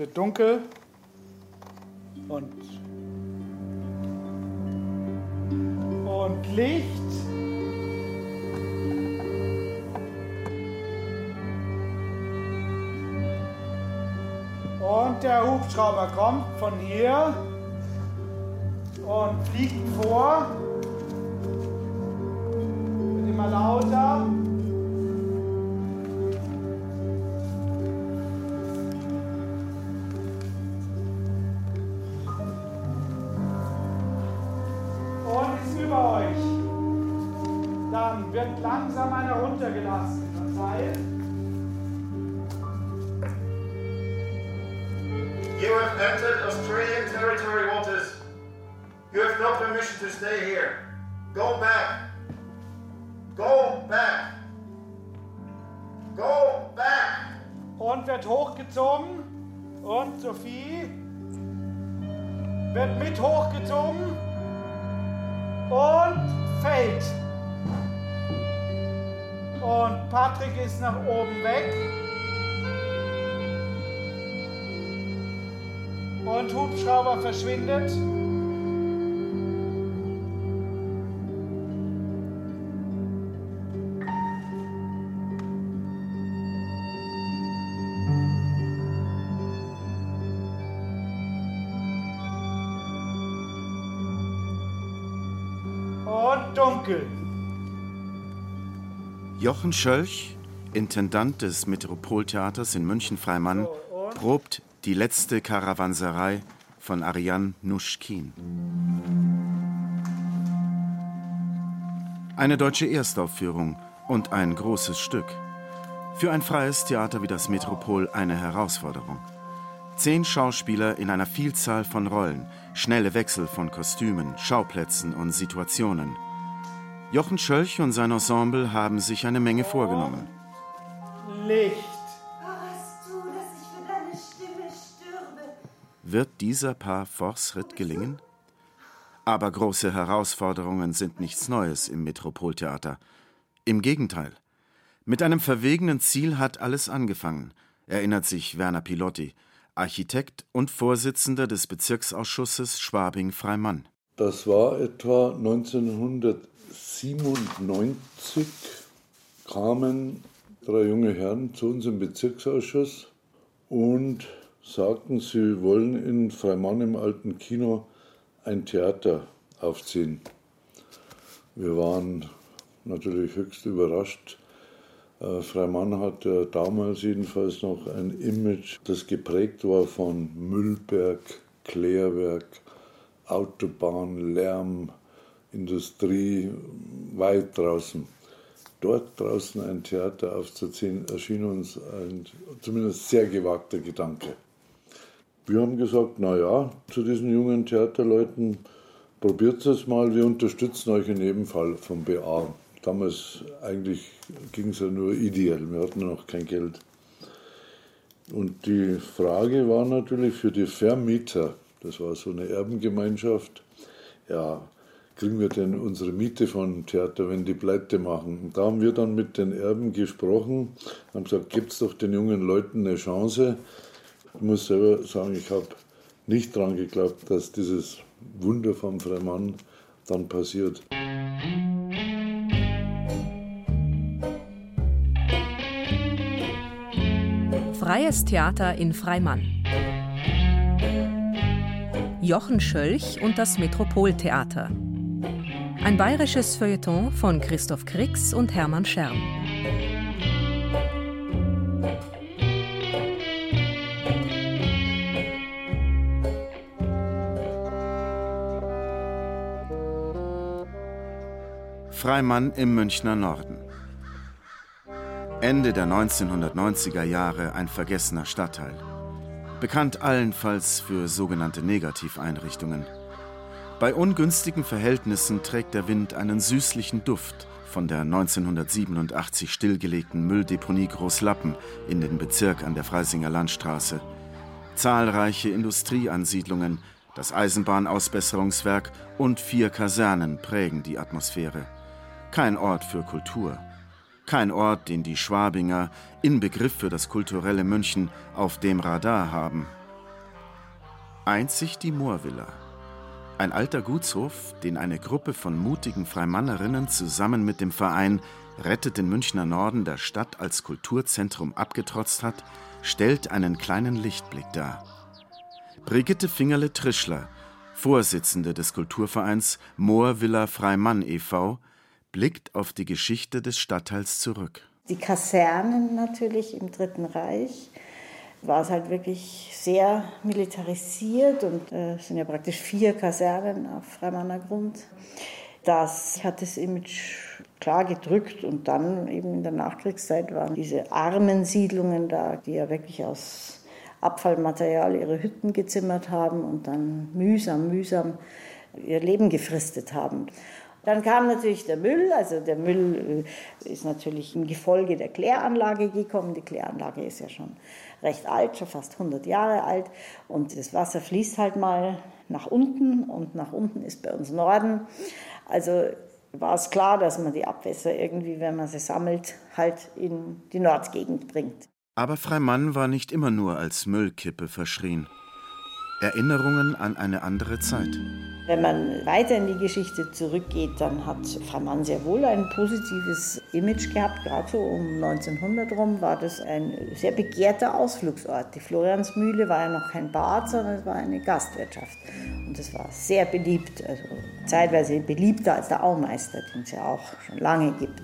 Wird dunkel und, und Licht. Und der Hubschrauber kommt von hier und fliegt vor. Wird immer lauter. Wird langsam einer runtergelassen. Heißt, You have entered Australian territory waters. You have no permission to stay here. Go back. Go back. Go back. Und wird hochgezogen. Und Sophie wird mit hochgezogen und fällt. Patrick ist nach oben weg. Und Hubschrauber verschwindet. Jochen Schölch, Intendant des Metropoltheaters in München-Freimann, probt die letzte Karawanserei von Ariane Nuschkin. Eine deutsche Erstaufführung und ein großes Stück. Für ein freies Theater wie das Metropol eine Herausforderung. Zehn Schauspieler in einer Vielzahl von Rollen, schnelle Wechsel von Kostümen, Schauplätzen und Situationen. Jochen Schölch und sein Ensemble haben sich eine Menge vorgenommen. Licht. Hörst du, dass ich für deine Stimme stürbe? Wird dieser Paar Force-Ritt gelingen? Aber große Herausforderungen sind nichts Neues im Metropoltheater. Im Gegenteil. Mit einem verwegenen Ziel hat alles angefangen, erinnert sich Werner Pilotti, Architekt und Vorsitzender des Bezirksausschusses Schwabing-Freimann. Das war etwa 1997, kamen drei junge Herren zu uns im Bezirksausschuss und sagten, sie wollen in Freimann im alten Kino ein Theater aufziehen. Wir waren natürlich höchst überrascht. Äh, Freimann hatte damals jedenfalls noch ein Image, das geprägt war von Müllberg, Klärwerk, Autobahn, Lärm, Industrie, weit draußen. Dort draußen ein Theater aufzuziehen, erschien uns ein zumindest sehr gewagter Gedanke. Wir haben gesagt, na ja, zu diesen jungen Theaterleuten, probiert es mal, wir unterstützen euch in jedem Fall vom BA. Damals eigentlich ging es ja nur ideell, wir hatten noch kein Geld. Und die Frage war natürlich für die Vermieter, das war so eine Erbengemeinschaft, ja, kriegen wir denn unsere Miete von Theater, wenn die pleite machen? Und da haben wir dann mit den Erben gesprochen, haben gesagt, gebt doch den jungen Leuten eine Chance. Ich muss selber sagen, ich habe nicht daran geglaubt, dass dieses Wunder vom Freimann dann passiert. Freies Theater in Freimann. Jochen Schölch und das Metropoltheater. Ein bayerisches Feuilleton von Christoph Krix und Hermann Scherm. Freimann im Münchner Norden. Ende der 1990er Jahre ein vergessener Stadtteil. Bekannt allenfalls für sogenannte Negativeinrichtungen. Bei ungünstigen Verhältnissen trägt der Wind einen süßlichen Duft von der 1987 stillgelegten Mülldeponie Großlappen in den Bezirk an der Freisinger Landstraße. Zahlreiche Industrieansiedlungen, das Eisenbahnausbesserungswerk und vier Kasernen prägen die Atmosphäre. Kein Ort für Kultur. Kein Ort, den die Schwabinger, Inbegriff für das kulturelle München, auf dem Radar haben. Einzig die Moorvilla. Ein alter Gutshof, den eine Gruppe von mutigen Freimannerinnen zusammen mit dem Verein Rettet den Münchner Norden der Stadt als Kulturzentrum abgetrotzt hat, stellt einen kleinen Lichtblick dar. Brigitte Fingerle-Trischler, Vorsitzende des Kulturvereins Moorvilla Freimann e.V., blickt auf die Geschichte des Stadtteils zurück. Die Kasernen natürlich im Dritten Reich war es halt wirklich sehr militarisiert und äh, es sind ja praktisch vier Kasernen auf Freimanner Grund. Das hat das Image klar gedrückt und dann eben in der Nachkriegszeit waren diese armen Siedlungen da, die ja wirklich aus Abfallmaterial ihre Hütten gezimmert haben und dann mühsam, mühsam ihr Leben gefristet haben. Dann kam natürlich der Müll. Also der Müll äh, ist natürlich im Gefolge der Kläranlage gekommen. Die Kläranlage ist ja schon recht alt, schon fast 100 Jahre alt. Und das Wasser fließt halt mal nach unten und nach unten ist bei uns Norden. Also war es klar, dass man die Abwässer irgendwie, wenn man sie sammelt, halt in die Nordgegend bringt. Aber Freimann war nicht immer nur als Müllkippe verschrien. Erinnerungen an eine andere Zeit. Wenn man weiter in die Geschichte zurückgeht, dann hat Freimann sehr wohl ein positives Image gehabt. Gerade so um 1900 rum war das ein sehr begehrter Ausflugsort. Die Floriansmühle war ja noch kein Bad, sondern es war eine Gastwirtschaft. Und es war sehr beliebt, also zeitweise beliebter als der Aumeister, den es ja auch schon lange gibt.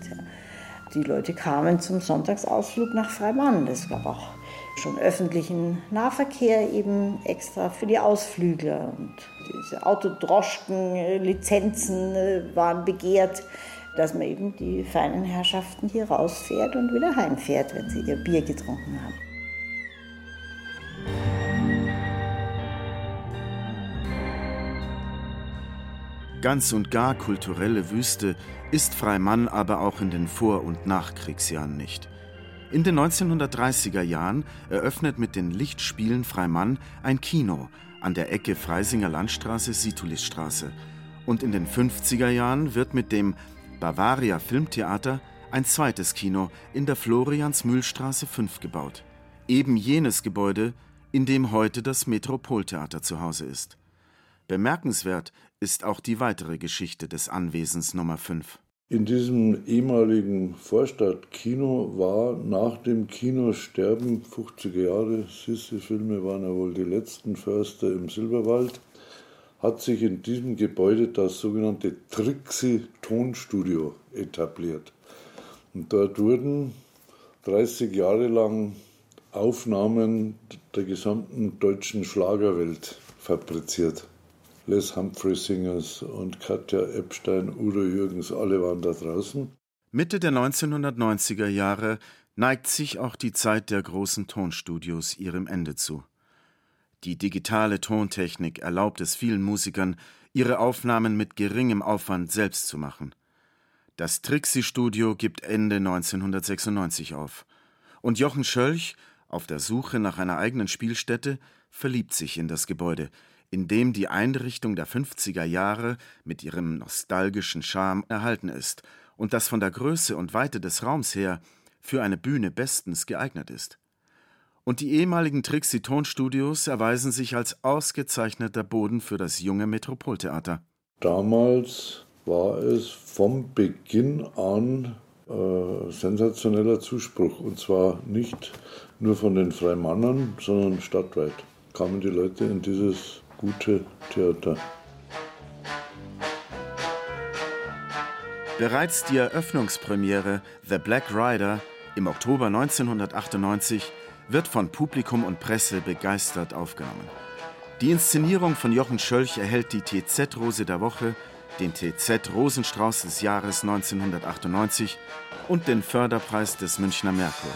Die Leute kamen zum Sonntagsausflug nach Freimann. Es gab auch schon öffentlichen Nahverkehr eben extra für die Ausflügler. Und diese Autodroschken-Lizenzen äh, waren begehrt, dass man eben die feinen Herrschaften hier rausfährt und wieder heimfährt, wenn sie ihr Bier getrunken haben. Ganz und gar kulturelle Wüste ist Freimann aber auch in den Vor- und Nachkriegsjahren nicht. In den 1930er Jahren eröffnet mit den Lichtspielen Freimann ein Kino an der Ecke Freisinger Landstraße Situlisstraße und in den 50er Jahren wird mit dem Bavaria Filmtheater ein zweites Kino in der Florians-Mühlstraße 5 gebaut. Eben jenes Gebäude, in dem heute das Metropoltheater zu Hause ist. Bemerkenswert ist auch die weitere Geschichte des Anwesens Nummer 5. In diesem ehemaligen Vorstadtkino war nach dem Kinosterben 50er Jahre, Sissi-Filme waren ja wohl die letzten Förster im Silberwald, hat sich in diesem Gebäude das sogenannte Trixie Tonstudio etabliert. Und dort wurden 30 Jahre lang Aufnahmen der gesamten deutschen Schlagerwelt fabriziert. Les Humphrey Singers und Katja Epstein, Udo Jürgens, alle waren da draußen. Mitte der 1990er Jahre neigt sich auch die Zeit der großen Tonstudios ihrem Ende zu. Die digitale Tontechnik erlaubt es vielen Musikern, ihre Aufnahmen mit geringem Aufwand selbst zu machen. Das Trixie-Studio gibt Ende 1996 auf. Und Jochen Schölch, auf der Suche nach einer eigenen Spielstätte, verliebt sich in das Gebäude, in dem die Einrichtung der 50er Jahre mit ihrem nostalgischen Charme erhalten ist und das von der Größe und Weite des Raums her für eine Bühne bestens geeignet ist. Und die ehemaligen Trixie-Tonstudios erweisen sich als ausgezeichneter Boden für das junge Metropoltheater. Damals war es vom Beginn an äh, sensationeller Zuspruch. Und zwar nicht nur von den Freimannern, sondern stadtweit kamen die Leute in dieses gute Theater. Bereits die Eröffnungspremiere The Black Rider im Oktober 1998 wird von Publikum und Presse begeistert aufgenommen. Die Inszenierung von Jochen Schölch erhält die TZ-Rose der Woche, den TZ Rosenstrauß des Jahres 1998 und den Förderpreis des Münchner Merkur.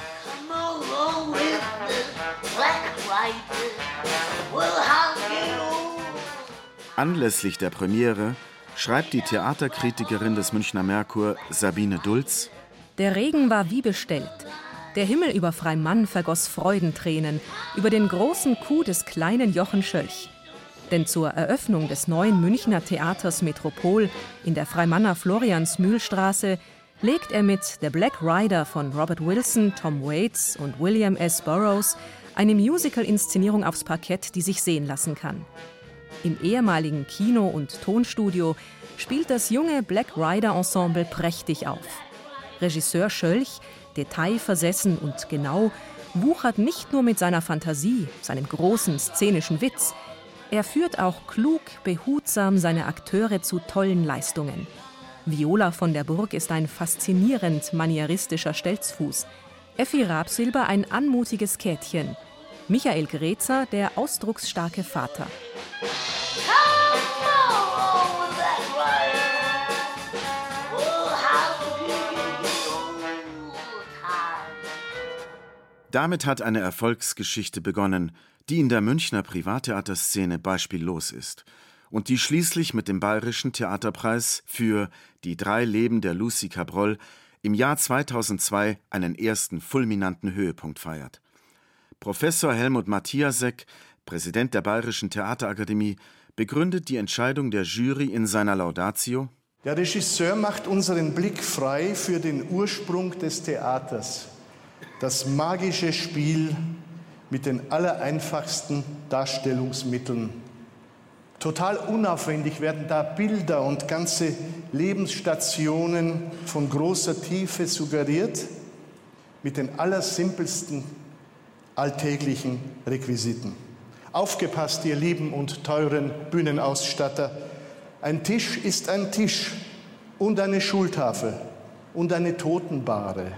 Anlässlich der Premiere schreibt die Theaterkritikerin des Münchner Merkur Sabine Dulz: Der Regen war wie bestellt. Der Himmel über Freimann vergoss Freudentränen über den großen Coup des kleinen Jochen Schölch. Denn zur Eröffnung des neuen Münchner Theaters Metropol in der Freimanner Floriansmühlstraße legt er mit The Black Rider von Robert Wilson, Tom Waits und William S. Burroughs eine Musical-Inszenierung aufs Parkett, die sich sehen lassen kann. Im ehemaligen Kino- und Tonstudio spielt das junge Black Rider Ensemble prächtig auf. Regisseur Schölch, detailversessen und genau, wuchert nicht nur mit seiner Fantasie, seinem großen szenischen Witz, er führt auch klug, behutsam seine Akteure zu tollen Leistungen. Viola von der Burg ist ein faszinierend manieristischer Stelzfuß. Effi Rabsilber ein anmutiges Kätchen. Michael Grezer der ausdrucksstarke Vater. Damit hat eine Erfolgsgeschichte begonnen, die in der Münchner Privattheaterszene beispiellos ist und die schließlich mit dem Bayerischen Theaterpreis für Die drei Leben der Lucy Cabroll im Jahr 2002 einen ersten fulminanten Höhepunkt feiert. Professor Helmut Matthiasek, Präsident der Bayerischen Theaterakademie, begründet die Entscheidung der Jury in seiner Laudatio Der Regisseur macht unseren Blick frei für den Ursprung des Theaters das magische Spiel mit den allereinfachsten Darstellungsmitteln. Total unaufwendig werden da Bilder und ganze Lebensstationen von großer Tiefe suggeriert mit den allersimpelsten alltäglichen Requisiten. Aufgepasst, ihr lieben und teuren Bühnenausstatter. Ein Tisch ist ein Tisch und eine Schultafel und eine Totenbahre.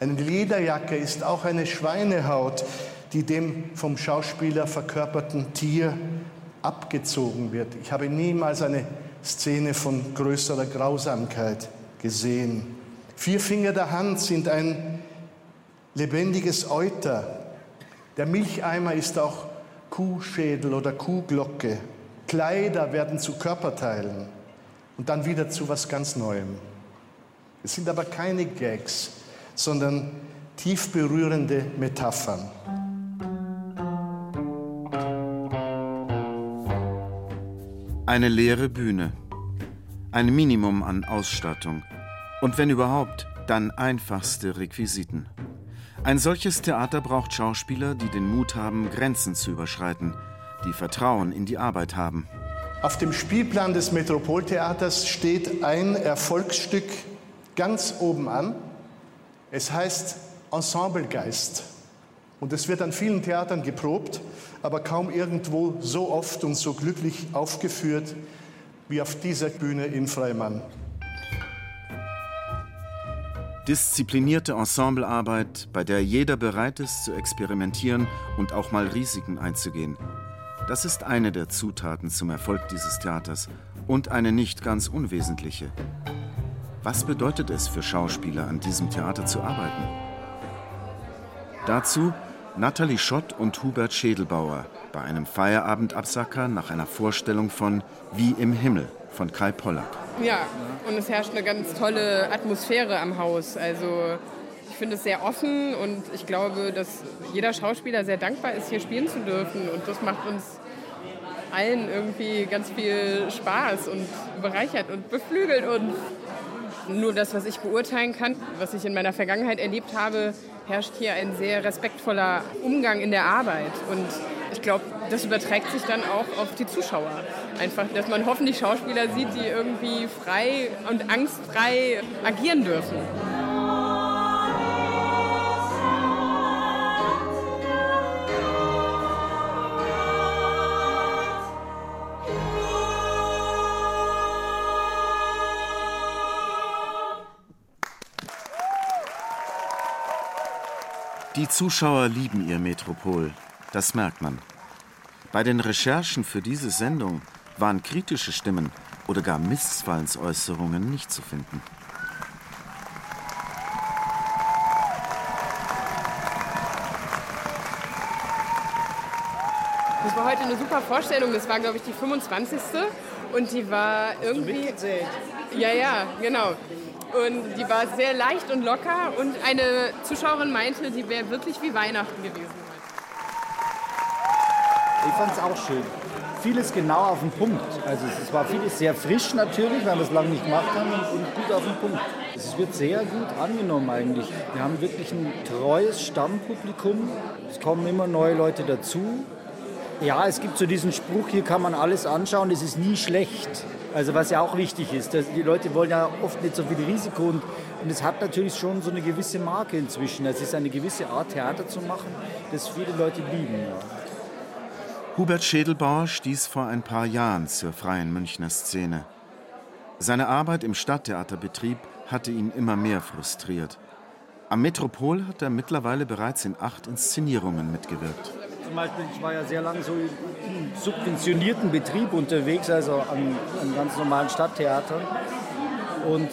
Eine Lederjacke ist auch eine Schweinehaut, die dem vom Schauspieler verkörperten Tier abgezogen wird. Ich habe niemals eine Szene von größerer Grausamkeit gesehen. Vier Finger der Hand sind ein lebendiges Euter. Der Milcheimer ist auch Kuhschädel oder Kuhglocke. Kleider werden zu Körperteilen und dann wieder zu was ganz Neuem. Es sind aber keine Gags, sondern tief berührende Metaphern. Eine leere Bühne, ein Minimum an Ausstattung und wenn überhaupt, dann einfachste Requisiten. Ein solches Theater braucht Schauspieler, die den Mut haben, Grenzen zu überschreiten, die Vertrauen in die Arbeit haben. Auf dem Spielplan des Metropoltheaters steht ein Erfolgsstück ganz oben an, es heißt Ensemblegeist. Und es wird an vielen Theatern geprobt, aber kaum irgendwo so oft und so glücklich aufgeführt wie auf dieser Bühne in Freimann. Disziplinierte Ensemblearbeit, bei der jeder bereit ist zu experimentieren und auch mal Risiken einzugehen. Das ist eine der Zutaten zum Erfolg dieses Theaters und eine nicht ganz unwesentliche. Was bedeutet es für Schauspieler, an diesem Theater zu arbeiten? Dazu Nathalie Schott und Hubert Schädelbauer bei einem Feierabendabsacker nach einer Vorstellung von Wie im Himmel von Kai Pollack. Ja, und es herrscht eine ganz tolle Atmosphäre am Haus. Also ich finde es sehr offen und ich glaube, dass jeder Schauspieler sehr dankbar ist, hier spielen zu dürfen. Und das macht uns allen irgendwie ganz viel Spaß und bereichert und beflügelt uns nur das, was ich beurteilen kann, was ich in meiner Vergangenheit erlebt habe, herrscht hier ein sehr respektvoller Umgang in der Arbeit. Und ich glaube, das überträgt sich dann auch auf die Zuschauer. Einfach, dass man hoffentlich Schauspieler sieht, die irgendwie frei und angstfrei agieren dürfen. Die Zuschauer lieben ihr Metropol, das merkt man. Bei den Recherchen für diese Sendung waren kritische Stimmen, oder gar Missfallensäußerungen nicht zu finden. Das war heute eine super Vorstellung. Das war, glaube ich, die 25. Und die war irgendwie. Ja, ja, genau. Und die war sehr leicht und locker. Und eine Zuschauerin meinte, die wäre wirklich wie Weihnachten gewesen. Ich fand es auch schön. Vieles genau auf den Punkt. Also es war vieles sehr frisch natürlich, weil wir es lange nicht gemacht haben und gut auf den Punkt. Es wird sehr gut angenommen eigentlich. Wir haben wirklich ein treues Stammpublikum. Es kommen immer neue Leute dazu. Ja, es gibt so diesen Spruch, hier kann man alles anschauen, es ist nie schlecht. Also was ja auch wichtig ist. Die Leute wollen ja oft nicht so viel Risiko und, und es hat natürlich schon so eine gewisse Marke inzwischen. Es ist eine gewisse Art Theater zu machen, das viele Leute lieben. Ja. Hubert Schädelbauer stieß vor ein paar Jahren zur freien Münchner Szene. Seine Arbeit im Stadttheaterbetrieb hatte ihn immer mehr frustriert. Am Metropol hat er mittlerweile bereits in acht Inszenierungen mitgewirkt. Zum Beispiel, ich war ja sehr lange so im subventionierten Betrieb unterwegs, also an, an ganz normalen Stadttheatern. Und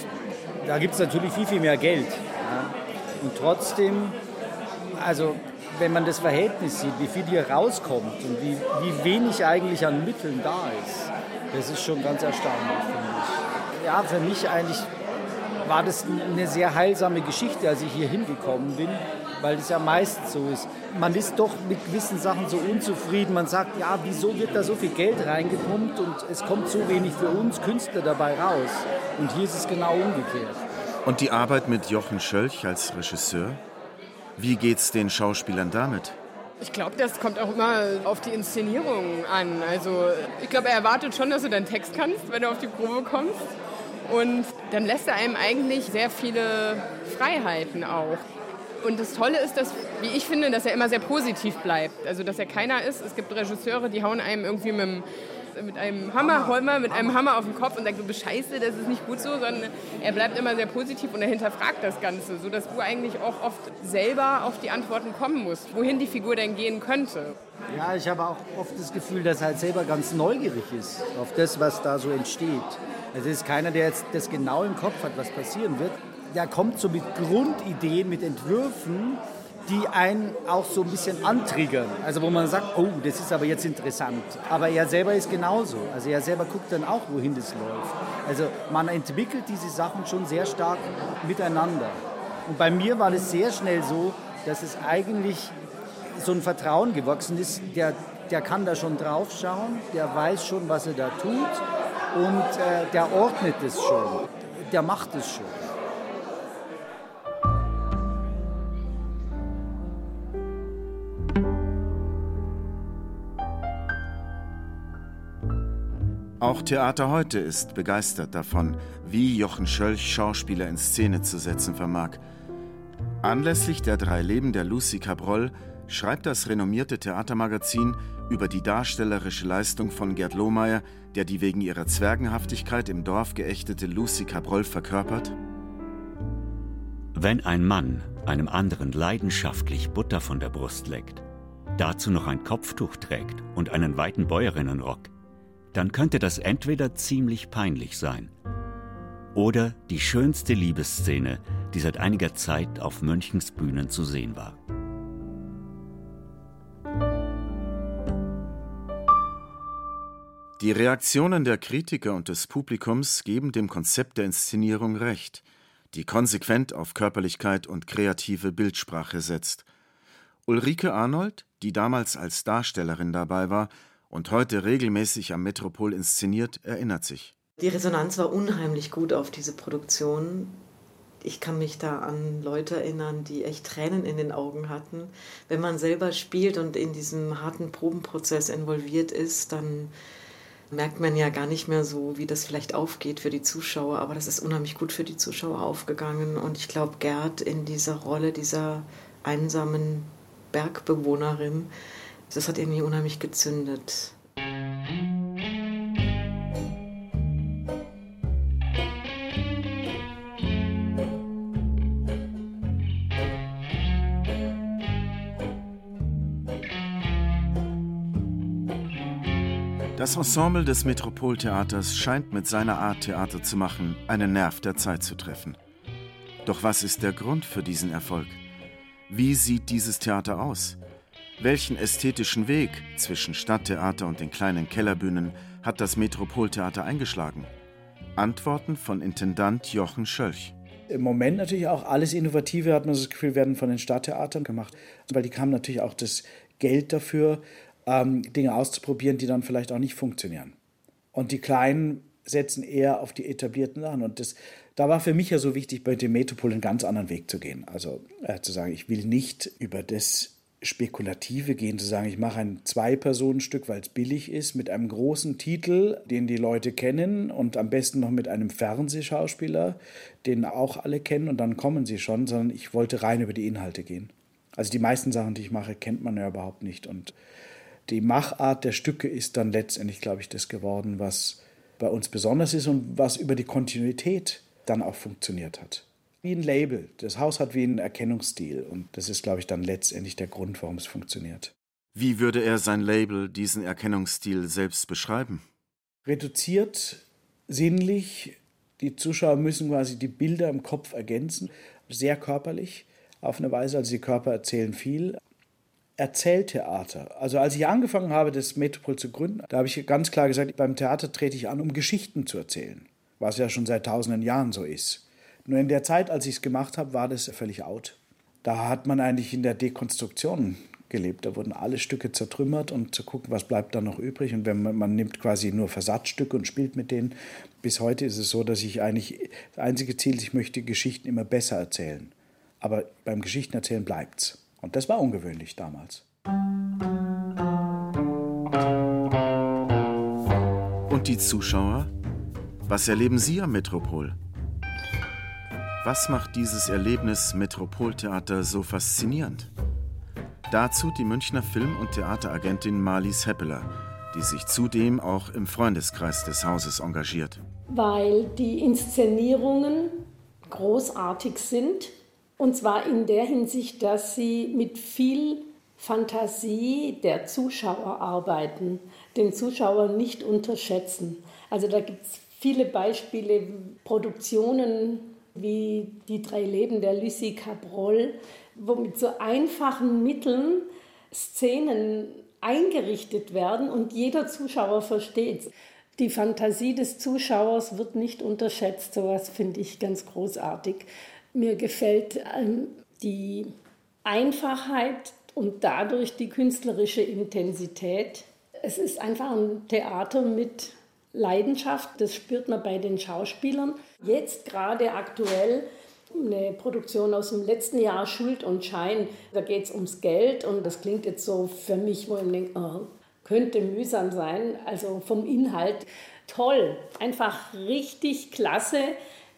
da gibt es natürlich viel, viel mehr Geld. Ja. Und trotzdem, also wenn man das Verhältnis sieht, wie viel hier rauskommt und wie, wie wenig eigentlich an Mitteln da ist, das ist schon ganz erstaunlich, finde ich. Ja, für mich eigentlich war das eine sehr heilsame Geschichte, als ich hier hingekommen bin, weil es ja meistens so ist. Man ist doch mit gewissen Sachen so unzufrieden. Man sagt, ja, wieso wird da so viel Geld reingepumpt und es kommt so wenig für uns Künstler dabei raus. Und hier ist es genau umgekehrt. Und die Arbeit mit Jochen Schölch als Regisseur? Wie geht's den Schauspielern damit? Ich glaube, das kommt auch immer auf die Inszenierung an. Also ich glaube, er erwartet schon, dass du deinen Text kannst, wenn du auf die Probe kommst. Und dann lässt er einem eigentlich sehr viele Freiheiten auch. Und das Tolle ist, dass, wie ich finde, dass er immer sehr positiv bleibt. Also, dass er keiner ist. Es gibt Regisseure, die hauen einem irgendwie mit dem mit einem Hammer, Hammer, mit einem Hammer auf den Kopf und sagt, du bist das ist nicht gut so, sondern er bleibt immer sehr positiv und er hinterfragt das Ganze, sodass du eigentlich auch oft selber auf die Antworten kommen musst, wohin die Figur denn gehen könnte. Ja, ich habe auch oft das Gefühl, dass er halt selber ganz neugierig ist auf das, was da so entsteht. Also es ist keiner, der jetzt das genau im Kopf hat, was passieren wird. Der kommt so mit Grundideen, mit Entwürfen, die einen auch so ein bisschen antriggern. Also wo man sagt, oh, das ist aber jetzt interessant. Aber er selber ist genauso. Also er selber guckt dann auch, wohin das läuft. Also man entwickelt diese Sachen schon sehr stark miteinander. Und bei mir war das sehr schnell so, dass es eigentlich so ein Vertrauen gewachsen ist. Der, der kann da schon drauf schauen, der weiß schon, was er da tut und äh, der ordnet es schon, der macht es schon. Auch Theater heute ist begeistert davon, wie Jochen Schölch Schauspieler in Szene zu setzen vermag. Anlässlich der drei Leben der Lucy Cabroll schreibt das renommierte Theatermagazin über die darstellerische Leistung von Gerd Lohmeier, der die wegen ihrer Zwergenhaftigkeit im Dorf geächtete Lucy Cabroll verkörpert. Wenn ein Mann einem anderen leidenschaftlich Butter von der Brust leckt, dazu noch ein Kopftuch trägt und einen weiten Bäuerinnenrock, dann könnte das entweder ziemlich peinlich sein oder die schönste Liebesszene, die seit einiger Zeit auf Münchens Bühnen zu sehen war. Die Reaktionen der Kritiker und des Publikums geben dem Konzept der Inszenierung recht, die konsequent auf Körperlichkeit und kreative Bildsprache setzt. Ulrike Arnold, die damals als Darstellerin dabei war, und heute regelmäßig am Metropol inszeniert, erinnert sich. Die Resonanz war unheimlich gut auf diese Produktion. Ich kann mich da an Leute erinnern, die echt Tränen in den Augen hatten. Wenn man selber spielt und in diesem harten Probenprozess involviert ist, dann merkt man ja gar nicht mehr so, wie das vielleicht aufgeht für die Zuschauer. Aber das ist unheimlich gut für die Zuschauer aufgegangen. Und ich glaube, Gerd in dieser Rolle dieser einsamen Bergbewohnerin, das hat irgendwie unheimlich gezündet. Das Ensemble des Metropoltheaters scheint mit seiner Art, Theater zu machen, einen Nerv der Zeit zu treffen. Doch was ist der Grund für diesen Erfolg? Wie sieht dieses Theater aus? Welchen ästhetischen Weg zwischen Stadttheater und den kleinen Kellerbühnen hat das Metropoltheater eingeschlagen? Antworten von Intendant Jochen Schölch. Im Moment natürlich auch alles Innovative, hat man das Gefühl, werden von den Stadttheatern gemacht. Weil die haben natürlich auch das Geld dafür, ähm, Dinge auszuprobieren, die dann vielleicht auch nicht funktionieren. Und die Kleinen setzen eher auf die etablierten an. Und das, da war für mich ja so wichtig, bei dem Metropol einen ganz anderen Weg zu gehen. Also äh, zu sagen, ich will nicht über das Spekulative gehen, zu sagen, ich mache ein Zwei-Personen-Stück, weil es billig ist, mit einem großen Titel, den die Leute kennen und am besten noch mit einem Fernsehschauspieler, den auch alle kennen und dann kommen sie schon, sondern ich wollte rein über die Inhalte gehen. Also die meisten Sachen, die ich mache, kennt man ja überhaupt nicht und die Machart der Stücke ist dann letztendlich, glaube ich, das geworden, was bei uns besonders ist und was über die Kontinuität dann auch funktioniert hat. Wie ein Label. Das Haus hat wie einen Erkennungsstil und das ist, glaube ich, dann letztendlich der Grund, warum es funktioniert. Wie würde er sein Label, diesen Erkennungsstil selbst beschreiben? Reduziert, sinnlich. Die Zuschauer müssen quasi die Bilder im Kopf ergänzen. Sehr körperlich auf eine Weise. Also die Körper erzählen viel. Erzähltheater. Also als ich angefangen habe, das Metropol zu gründen, da habe ich ganz klar gesagt, beim Theater trete ich an, um Geschichten zu erzählen, was ja schon seit tausenden Jahren so ist. Nur in der Zeit, als ich es gemacht habe, war das völlig out. Da hat man eigentlich in der Dekonstruktion gelebt. Da wurden alle Stücke zertrümmert und zu gucken, was bleibt da noch übrig. Und wenn man, man nimmt quasi nur Versatzstücke und spielt mit denen. Bis heute ist es so, dass ich eigentlich das einzige Ziel, ich möchte Geschichten immer besser erzählen. Aber beim Geschichtenerzählen bleibt's. Und das war ungewöhnlich damals. Und die Zuschauer? Was erleben Sie am Metropol? Was macht dieses Erlebnis Metropoltheater so faszinierend? Dazu die Münchner Film- und Theateragentin Marlies Heppeler, die sich zudem auch im Freundeskreis des Hauses engagiert. Weil die Inszenierungen großartig sind und zwar in der Hinsicht, dass sie mit viel Fantasie der Zuschauer arbeiten, den Zuschauer nicht unterschätzen. Also da gibt es viele Beispiele, Produktionen wie Die drei Leben der Lucie Cabrol, wo mit so einfachen Mitteln Szenen eingerichtet werden und jeder Zuschauer versteht. Die Fantasie des Zuschauers wird nicht unterschätzt. So was finde ich ganz großartig. Mir gefällt ähm, die Einfachheit und dadurch die künstlerische Intensität. Es ist einfach ein Theater mit Leidenschaft, das spürt man bei den Schauspielern. Jetzt gerade aktuell eine Produktion aus dem letzten Jahr, Schuld und Schein. Da geht es ums Geld und das klingt jetzt so für mich, wo ich denke, oh, könnte mühsam sein. Also vom Inhalt toll, einfach richtig klasse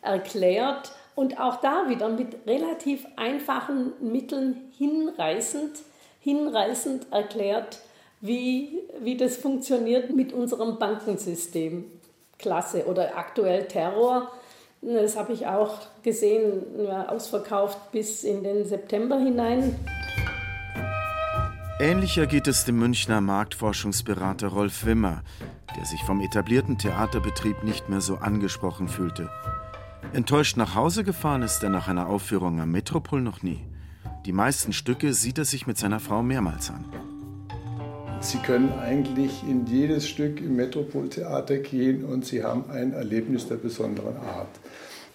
erklärt und auch da wieder mit relativ einfachen Mitteln hinreißend, hinreißend erklärt, wie, wie das funktioniert mit unserem Bankensystem. Klasse. Oder aktuell Terror. Das habe ich auch gesehen, ausverkauft bis in den September hinein. Ähnlicher geht es dem Münchner Marktforschungsberater Rolf Wimmer, der sich vom etablierten Theaterbetrieb nicht mehr so angesprochen fühlte. Enttäuscht nach Hause gefahren ist er nach einer Aufführung am Metropol noch nie. Die meisten Stücke sieht er sich mit seiner Frau mehrmals an. Sie können eigentlich in jedes Stück im Metropoltheater gehen und Sie haben ein Erlebnis der besonderen Art,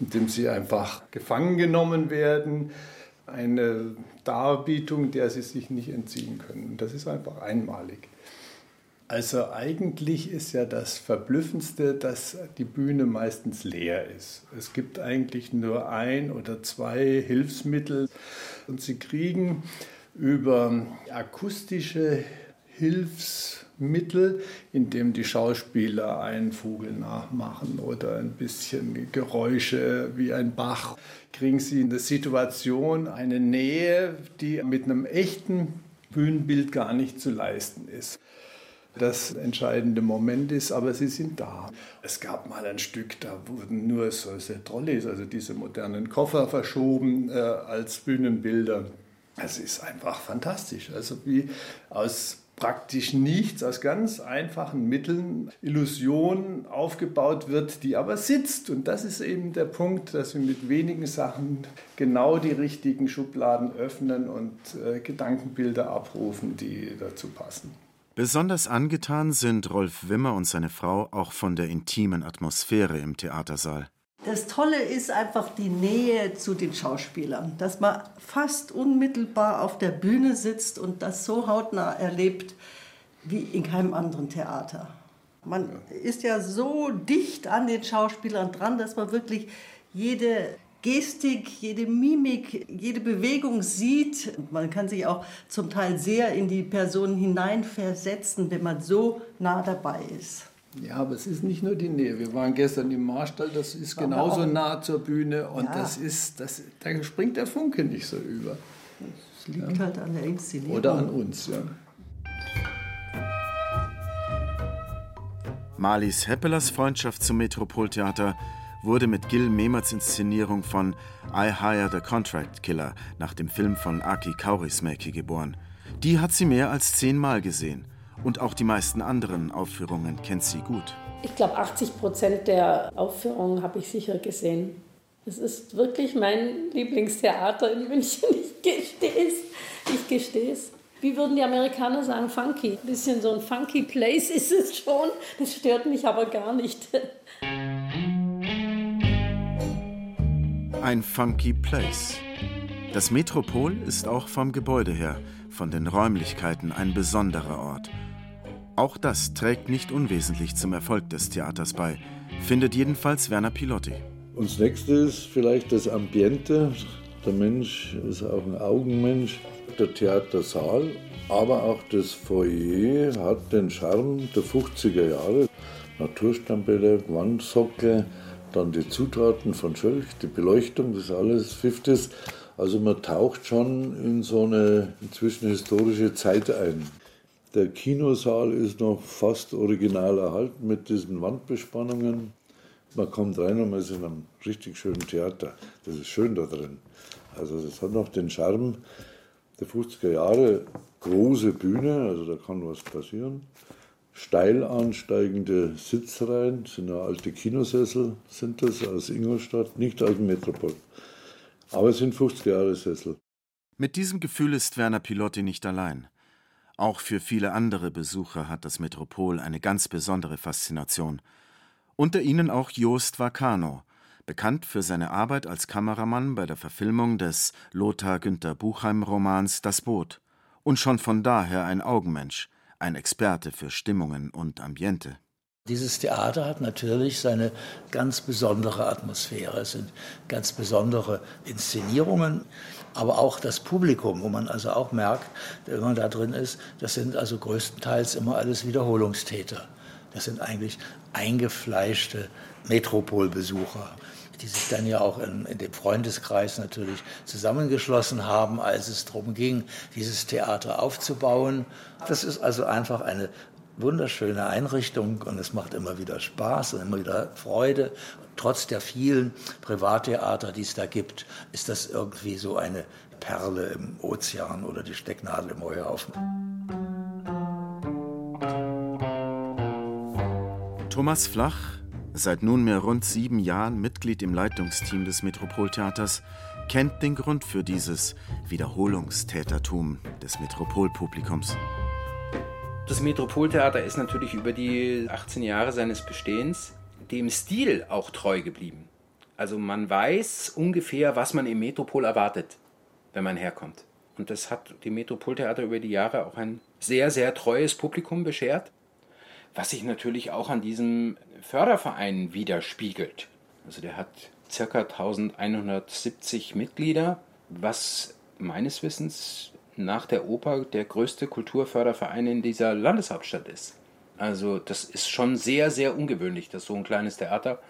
in dem Sie einfach gefangen genommen werden, eine Darbietung, der Sie sich nicht entziehen können. Das ist einfach einmalig. Also eigentlich ist ja das Verblüffendste, dass die Bühne meistens leer ist. Es gibt eigentlich nur ein oder zwei Hilfsmittel und sie kriegen über akustische Hilfsmittel, indem die Schauspieler einen Vogel nachmachen oder ein bisschen Geräusche wie ein Bach, kriegen sie in der Situation eine Nähe, die mit einem echten Bühnenbild gar nicht zu leisten ist das entscheidende Moment ist, aber sie sind da. Es gab mal ein Stück, da wurden nur solche Trolleys, also diese modernen Koffer verschoben äh, als Bühnenbilder. Es ist einfach fantastisch. Also wie aus praktisch nichts aus ganz einfachen Mitteln, Illusion aufgebaut wird, die aber sitzt. Und das ist eben der Punkt, dass wir mit wenigen Sachen genau die richtigen Schubladen öffnen und äh, Gedankenbilder abrufen, die dazu passen. Besonders angetan sind Rolf Wimmer und seine Frau auch von der intimen Atmosphäre im Theatersaal. Das Tolle ist einfach die Nähe zu den Schauspielern, dass man fast unmittelbar auf der Bühne sitzt und das so hautnah erlebt wie in keinem anderen Theater. Man ist ja so dicht an den Schauspielern dran, dass man wirklich jede Gestik, jede Mimik, jede Bewegung sieht. Man kann sich auch zum Teil sehr in die Personen hineinversetzen, wenn man so nah dabei ist. Ja, aber es ist nicht nur die Nähe. Wir waren gestern im Marstall, das ist genauso nah zur Bühne und ja. das ist, das, da springt der Funke nicht so über. Das liegt ja. halt an der Inszenierung. Oder an uns, ja. Marlies Heppelers Freundschaft zum Metropoltheater wurde mit Gil Mehmerts Inszenierung von I Hire the Contract Killer nach dem Film von Aki Kaurismäki geboren. Die hat sie mehr als zehnmal gesehen und auch die meisten anderen Aufführungen kennt sie gut. Ich glaube, 80 Prozent der Aufführungen habe ich sicher gesehen. Es ist wirklich mein Lieblingstheater in München. Ich gestehe es. Ich gestehe es. Wie würden die Amerikaner sagen, funky? Ein bisschen so ein funky Place ist es schon. Das stört mich aber gar nicht. Ein funky Place. Das Metropol ist auch vom Gebäude her, von den Räumlichkeiten ein besonderer Ort. Auch das trägt nicht unwesentlich zum Erfolg des Theaters bei, findet jedenfalls Werner Pilotti. Und das nächste ist vielleicht das Ambiente. Der Mensch ist auch ein Augenmensch. Der Theatersaal, aber auch das Foyer hat den Charme der 50er Jahre. Naturstammbilder, Wandsockel, dann die Zutaten von Schölch, die Beleuchtung, das ist alles 50 Also man taucht schon in so eine inzwischen historische Zeit ein. Der Kinosaal ist noch fast original erhalten mit diesen Wandbespannungen. Man kommt rein und man ist in einem richtig schönen Theater. Das ist schön da drin. Also das hat noch den Charme der 50er Jahre. Große Bühne, also da kann was passieren. Steil ansteigende Sitzreihen, sind ja alte Kinosessel, sind das aus Ingolstadt, nicht aus dem Metropol. Aber es sind 50er Jahre Sessel. Mit diesem Gefühl ist Werner Pilotti nicht allein. Auch für viele andere Besucher hat das Metropol eine ganz besondere Faszination. Unter ihnen auch Joost Vakano, bekannt für seine Arbeit als Kameramann bei der Verfilmung des Lothar Günther Buchheim Romans Das Boot und schon von daher ein Augenmensch, ein Experte für Stimmungen und Ambiente. Dieses Theater hat natürlich seine ganz besondere Atmosphäre. Es sind ganz besondere Inszenierungen, aber auch das Publikum, wo man also auch merkt, wenn man da drin ist, das sind also größtenteils immer alles Wiederholungstäter. Das sind eigentlich eingefleischte Metropolbesucher, die sich dann ja auch in, in dem Freundeskreis natürlich zusammengeschlossen haben, als es darum ging, dieses Theater aufzubauen. Das ist also einfach eine wunderschöne Einrichtung und es macht immer wieder Spaß und immer wieder Freude. trotz der vielen Privattheater, die es da gibt, ist das irgendwie so eine Perle im Ozean oder die Stecknadel im Heuhaufen. Thomas Flach, seit nunmehr rund sieben Jahren Mitglied im Leitungsteam des Metropoltheaters, kennt den Grund für dieses Wiederholungstätertum des Metropolpublikums. Das Metropoltheater ist natürlich über die 18 Jahre seines Bestehens dem Stil auch treu geblieben. Also man weiß ungefähr, was man im Metropol erwartet, wenn man herkommt. Und das hat dem Metropoltheater über die Jahre auch ein sehr, sehr treues Publikum beschert, was sich natürlich auch an diesem Förderverein widerspiegelt. Also der hat ca. 1170 Mitglieder, was meines Wissens nach der Oper der größte Kulturförderverein in dieser Landeshauptstadt ist. Also das ist schon sehr, sehr ungewöhnlich, dass so ein kleines Theater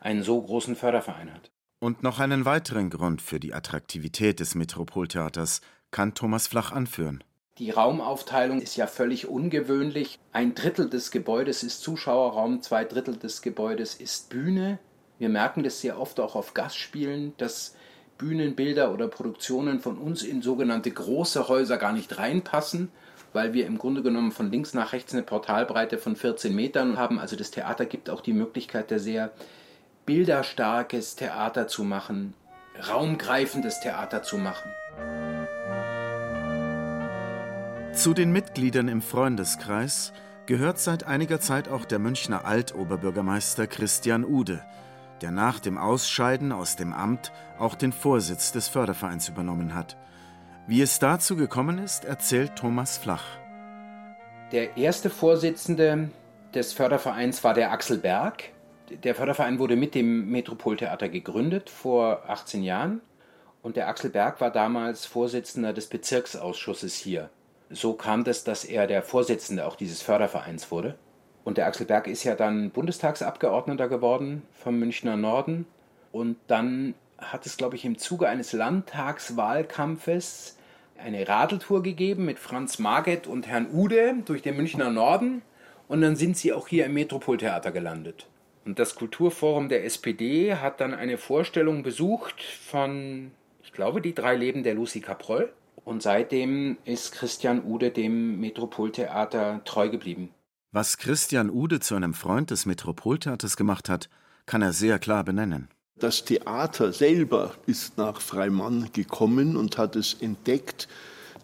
einen so großen Förderverein hat. Und noch einen weiteren Grund für die Attraktivität des Metropoltheaters kann Thomas Flach anführen. Die Raumaufteilung ist ja völlig ungewöhnlich. Ein Drittel des Gebäudes ist Zuschauerraum, zwei Drittel des Gebäudes ist Bühne. Wir merken das sehr oft auch auf Gastspielen, dass Bühnenbilder oder Produktionen von uns in sogenannte große Häuser gar nicht reinpassen weil wir im Grunde genommen von links nach rechts eine Portalbreite von 14 Metern haben. Also das Theater gibt auch die Möglichkeit, da sehr bilderstarkes Theater zu machen, raumgreifendes Theater zu machen. Zu den Mitgliedern im Freundeskreis gehört seit einiger Zeit auch der Münchner Altoberbürgermeister Christian Ude, der nach dem Ausscheiden aus dem Amt auch den Vorsitz des Fördervereins übernommen hat. Wie es dazu gekommen ist, erzählt Thomas Flach. Der erste Vorsitzende des Fördervereins war der Axel Berg. Der Förderverein wurde mit dem Metropoltheater gegründet vor 18 Jahren und der Axel Berg war damals Vorsitzender des Bezirksausschusses hier. So kam das, dass er der Vorsitzende auch dieses Fördervereins wurde. Und der Axel Berg ist ja dann Bundestagsabgeordneter geworden vom Münchner Norden. Und dann hat es, glaube ich, im Zuge eines Landtagswahlkampfes eine Radeltour gegeben mit Franz Marget und Herrn Ude durch den Münchner Norden. Und dann sind sie auch hier im Metropoltheater gelandet. Und das Kulturforum der SPD hat dann eine Vorstellung besucht von, ich glaube, die drei Leben der Lucy Caproll. Und seitdem ist Christian Ude dem Metropoltheater treu geblieben. Was Christian Ude zu einem Freund des Metropoltheaters gemacht hat, kann er sehr klar benennen. Das Theater selber ist nach Freimann gekommen und hat es entdeckt,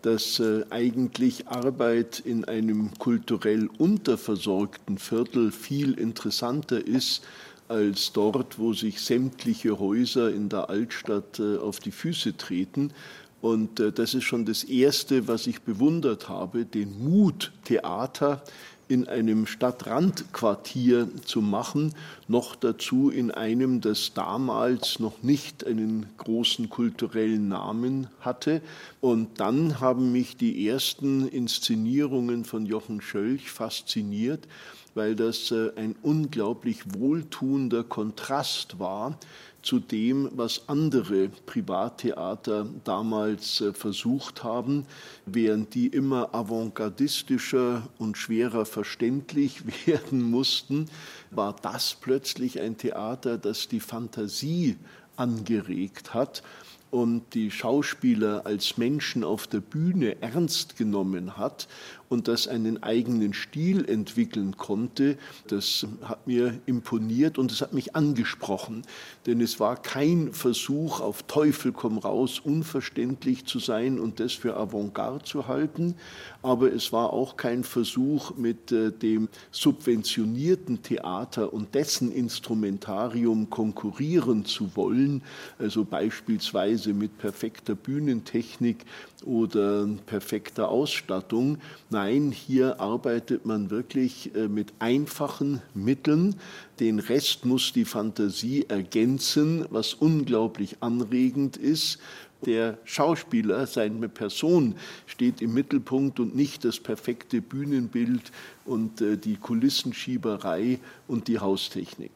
dass äh, eigentlich Arbeit in einem kulturell unterversorgten Viertel viel interessanter ist als dort, wo sich sämtliche Häuser in der Altstadt äh, auf die Füße treten. Und äh, das ist schon das Erste, was ich bewundert habe, den Mut, Theater in einem Stadtrandquartier zu machen, noch dazu in einem, das damals noch nicht einen großen kulturellen Namen hatte. Und dann haben mich die ersten Inszenierungen von Jochen Schölch fasziniert, weil das äh, ein unglaublich wohltuender Kontrast war zu dem, was andere Privattheater damals äh, versucht haben, während die immer avantgardistischer und schwerer verständlich werden mussten, war das plötzlich ein Theater, das die Fantasie angeregt hat und die Schauspieler als Menschen auf der Bühne ernst genommen hat und das einen eigenen Stil entwickeln konnte, das hat mir imponiert und es hat mich angesprochen. Denn es war kein Versuch, auf Teufel komm raus, unverständlich zu sein und das für Avantgarde zu halten, aber es war auch kein Versuch, mit äh, dem subventionierten Theater und dessen Instrumentarium konkurrieren zu wollen, also beispielsweise mit perfekter Bühnentechnik oder perfekter Ausstattung. Nein, hier arbeitet man wirklich äh, mit einfachen Mitteln. Den Rest muss die Fantasie ergänzen, was unglaublich anregend ist. Der Schauspieler, seine Person steht im Mittelpunkt und nicht das perfekte Bühnenbild und äh, die Kulissenschieberei und die Haustechnik.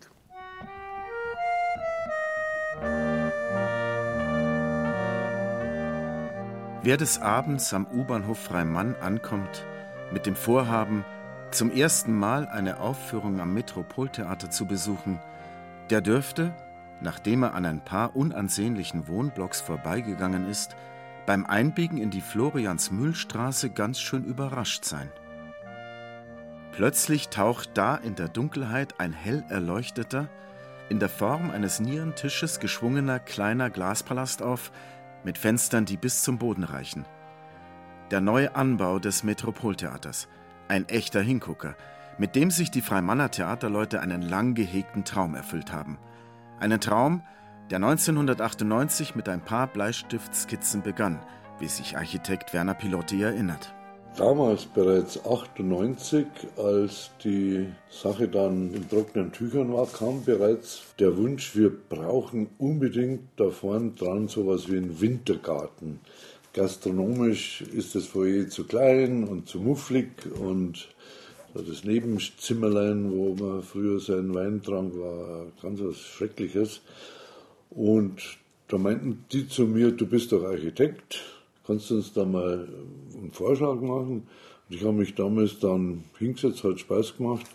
Wer des Abends am U-Bahnhof Freimann ankommt, mit dem Vorhaben, zum ersten Mal eine Aufführung am Metropoltheater zu besuchen, der dürfte, nachdem er an ein paar unansehnlichen Wohnblocks vorbeigegangen ist, beim Einbiegen in die Florians-Mühl-Straße ganz schön überrascht sein. Plötzlich taucht da in der Dunkelheit ein hell erleuchteter, in der Form eines Nierentisches geschwungener kleiner Glaspalast auf, mit Fenstern, die bis zum Boden reichen. Der neue Anbau des Metropoltheaters, ein echter Hingucker, mit dem sich die Freimanner Theaterleute einen lang gehegten Traum erfüllt haben. Einen Traum, der 1998 mit ein paar Bleistiftskizzen begann, wie sich Architekt Werner Pilotti erinnert. Damals bereits 98, als die Sache dann in trockenen Tüchern war, kam bereits der Wunsch, wir brauchen unbedingt da vorne dran sowas wie einen Wintergarten. Gastronomisch ist das Foyer zu klein und zu mufflig und das Nebenzimmerlein, wo man früher seinen Wein trank, war ganz was Schreckliches. Und da meinten die zu mir, du bist doch Architekt, kannst du uns da mal einen Vorschlag machen? Und ich habe mich damals dann hingesetzt, hat Spaß gemacht.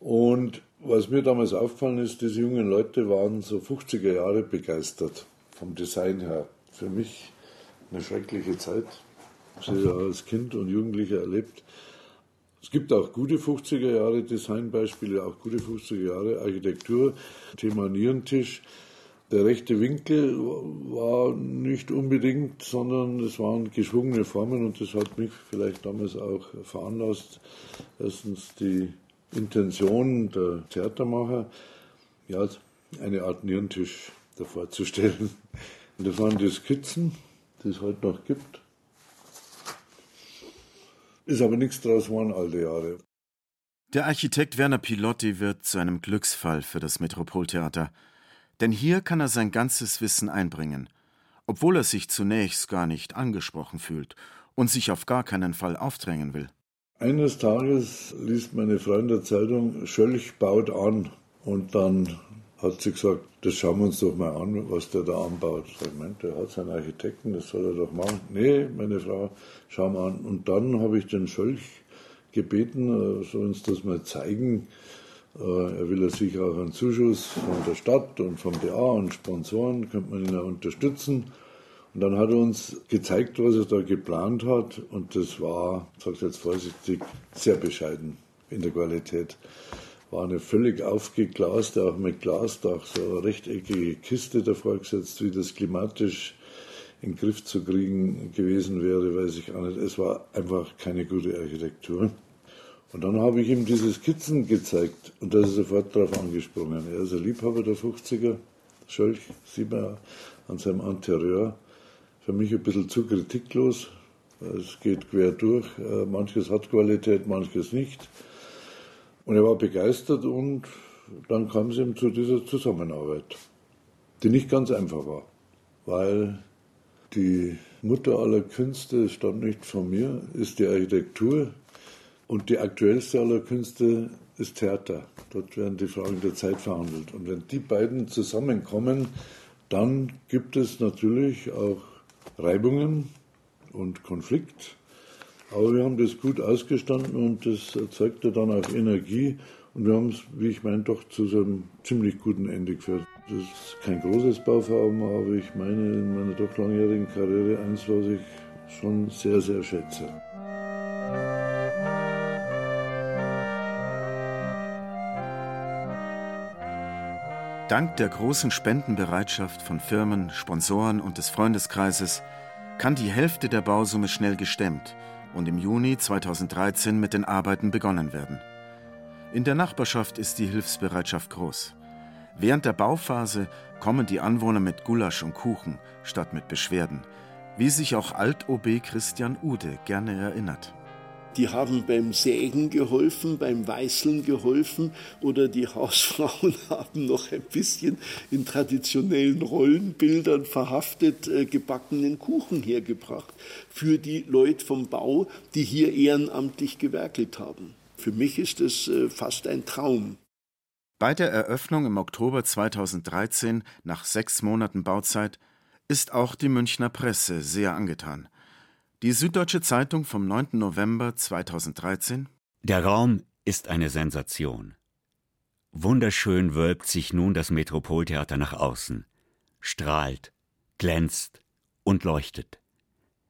Und was mir damals aufgefallen ist, diese jungen Leute waren so 50er Jahre begeistert vom Design her. Für mich eine schreckliche Zeit. sie ja als Kind und Jugendlicher erlebt. Es gibt auch gute 50er Jahre Designbeispiele, auch gute 50er Jahre Architektur, Thema Nierentisch. Der rechte Winkel war nicht unbedingt, sondern es waren geschwungene Formen und das hat mich vielleicht damals auch veranlasst. Erstens die Intention der Theatermacher, ja, eine Art Nierentisch davor zu stellen. Und das waren die Skizzen, die es heute noch gibt. Ist aber nichts draus geworden, all die Jahre. Der Architekt Werner Pilotti wird zu einem Glücksfall für das Metropoltheater. Denn hier kann er sein ganzes Wissen einbringen, obwohl er sich zunächst gar nicht angesprochen fühlt und sich auf gar keinen Fall aufdrängen will. Eines Tages liest meine Frau in der Zeitung, Schölch baut an. Und dann hat sie gesagt, das schauen wir uns doch mal an, was der da anbaut. Ich meine, der hat seinen Architekten, das soll er doch machen. Nee, meine Frau, schau mal an. Und dann habe ich den Schölch gebeten, er soll uns das mal zeigen. Äh, er will sich auch einen Zuschuss von der Stadt und vom DA und Sponsoren, könnte man ihn auch unterstützen. Und dann hat er uns gezeigt, was er da geplant hat. Und das war, ich sage jetzt vorsichtig, sehr bescheiden in der Qualität war eine völlig aufgeglaste, auch mit Glasdach, so eine rechteckige Kiste davor gesetzt, wie das klimatisch in den Griff zu kriegen gewesen wäre, weiß ich auch nicht. Es war einfach keine gute Architektur. Und dann habe ich ihm diese Skizzen gezeigt und da ist er sofort darauf angesprungen. Er ist ein Liebhaber der 50er, Schölch, sieht man an seinem Interieur. Für mich ein bisschen zu kritiklos. Es geht quer durch. Äh, manches hat Qualität, manches nicht. Und er war begeistert und dann kam es eben zu dieser Zusammenarbeit, die nicht ganz einfach war, weil die Mutter aller Künste stammt nicht von mir, ist die Architektur und die aktuellste aller Künste ist Theater. Dort werden die Fragen der Zeit verhandelt. Und wenn die beiden zusammenkommen, dann gibt es natürlich auch Reibungen und Konflikt. Aber wir haben das gut ausgestanden und das erzeugte dann auch Energie. Und wir haben es, wie ich meine, doch zu einem ziemlich guten Ende geführt. Das ist kein großes Bauvorhaben, aber ich meine in meiner doch langjährigen Karriere eins, was ich schon sehr, sehr schätze. Dank der großen Spendenbereitschaft von Firmen, Sponsoren und des Freundeskreises kann die Hälfte der Bausumme schnell gestemmt und im Juni 2013 mit den Arbeiten begonnen werden. In der Nachbarschaft ist die Hilfsbereitschaft groß. Während der Bauphase kommen die Anwohner mit Gulasch und Kuchen statt mit Beschwerden, wie sich auch Alt-OB Christian Ude gerne erinnert. Die haben beim Sägen geholfen, beim Weißeln geholfen oder die Hausfrauen haben noch ein bisschen in traditionellen Rollenbildern verhaftet äh, gebackenen Kuchen hergebracht für die Leute vom Bau, die hier ehrenamtlich gewerkelt haben. Für mich ist es äh, fast ein Traum. Bei der Eröffnung im Oktober 2013, nach sechs Monaten Bauzeit, ist auch die Münchner Presse sehr angetan. Die Süddeutsche Zeitung vom 9. November 2013 Der Raum ist eine Sensation. Wunderschön wölbt sich nun das Metropoltheater nach außen, strahlt, glänzt und leuchtet.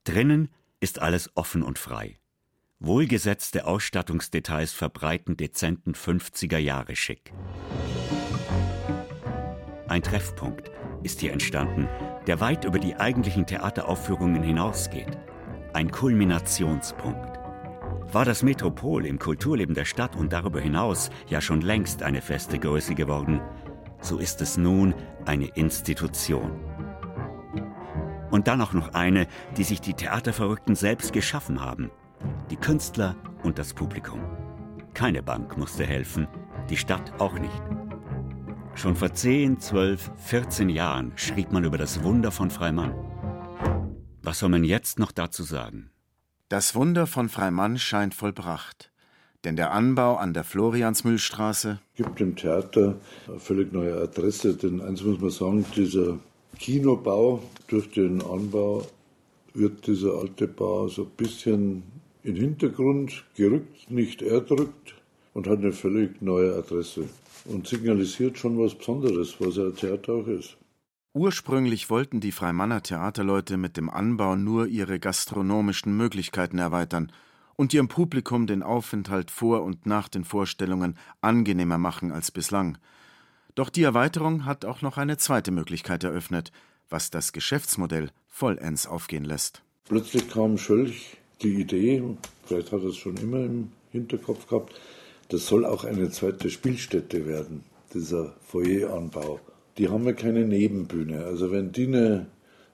Drinnen ist alles offen und frei. Wohlgesetzte Ausstattungsdetails verbreiten dezenten 50er Jahre Schick. Ein Treffpunkt ist hier entstanden, der weit über die eigentlichen Theateraufführungen hinausgeht ein Kulminationspunkt. War das Metropol im Kulturleben der Stadt und darüber hinaus ja schon längst eine feste Größe geworden, so ist es nun eine Institution. Und dann auch noch eine, die sich die Theaterverrückten selbst geschaffen haben. Die Künstler und das Publikum. Keine Bank musste helfen, die Stadt auch nicht. Schon vor 10, 12, 14 Jahren schrieb man über das Wunder von Freimann. Was soll man jetzt noch dazu sagen? Das Wunder von Freimann scheint vollbracht. Denn der Anbau an der Floriansmühlstraße gibt dem Theater eine völlig neue Adresse. Denn eins muss man sagen, dieser Kinobau durch den Anbau wird dieser alte Bau so ein bisschen in den Hintergrund gerückt, nicht erdrückt und hat eine völlig neue Adresse und signalisiert schon was Besonderes, was ein Theater auch ist. Ursprünglich wollten die Freimanner Theaterleute mit dem Anbau nur ihre gastronomischen Möglichkeiten erweitern und ihrem Publikum den Aufenthalt vor und nach den Vorstellungen angenehmer machen als bislang. Doch die Erweiterung hat auch noch eine zweite Möglichkeit eröffnet, was das Geschäftsmodell vollends aufgehen lässt. Plötzlich kam Schölch die Idee, vielleicht hat er es schon immer im Hinterkopf gehabt, das soll auch eine zweite Spielstätte werden, dieser Foyeranbau. Die haben ja keine Nebenbühne. Also wenn die eine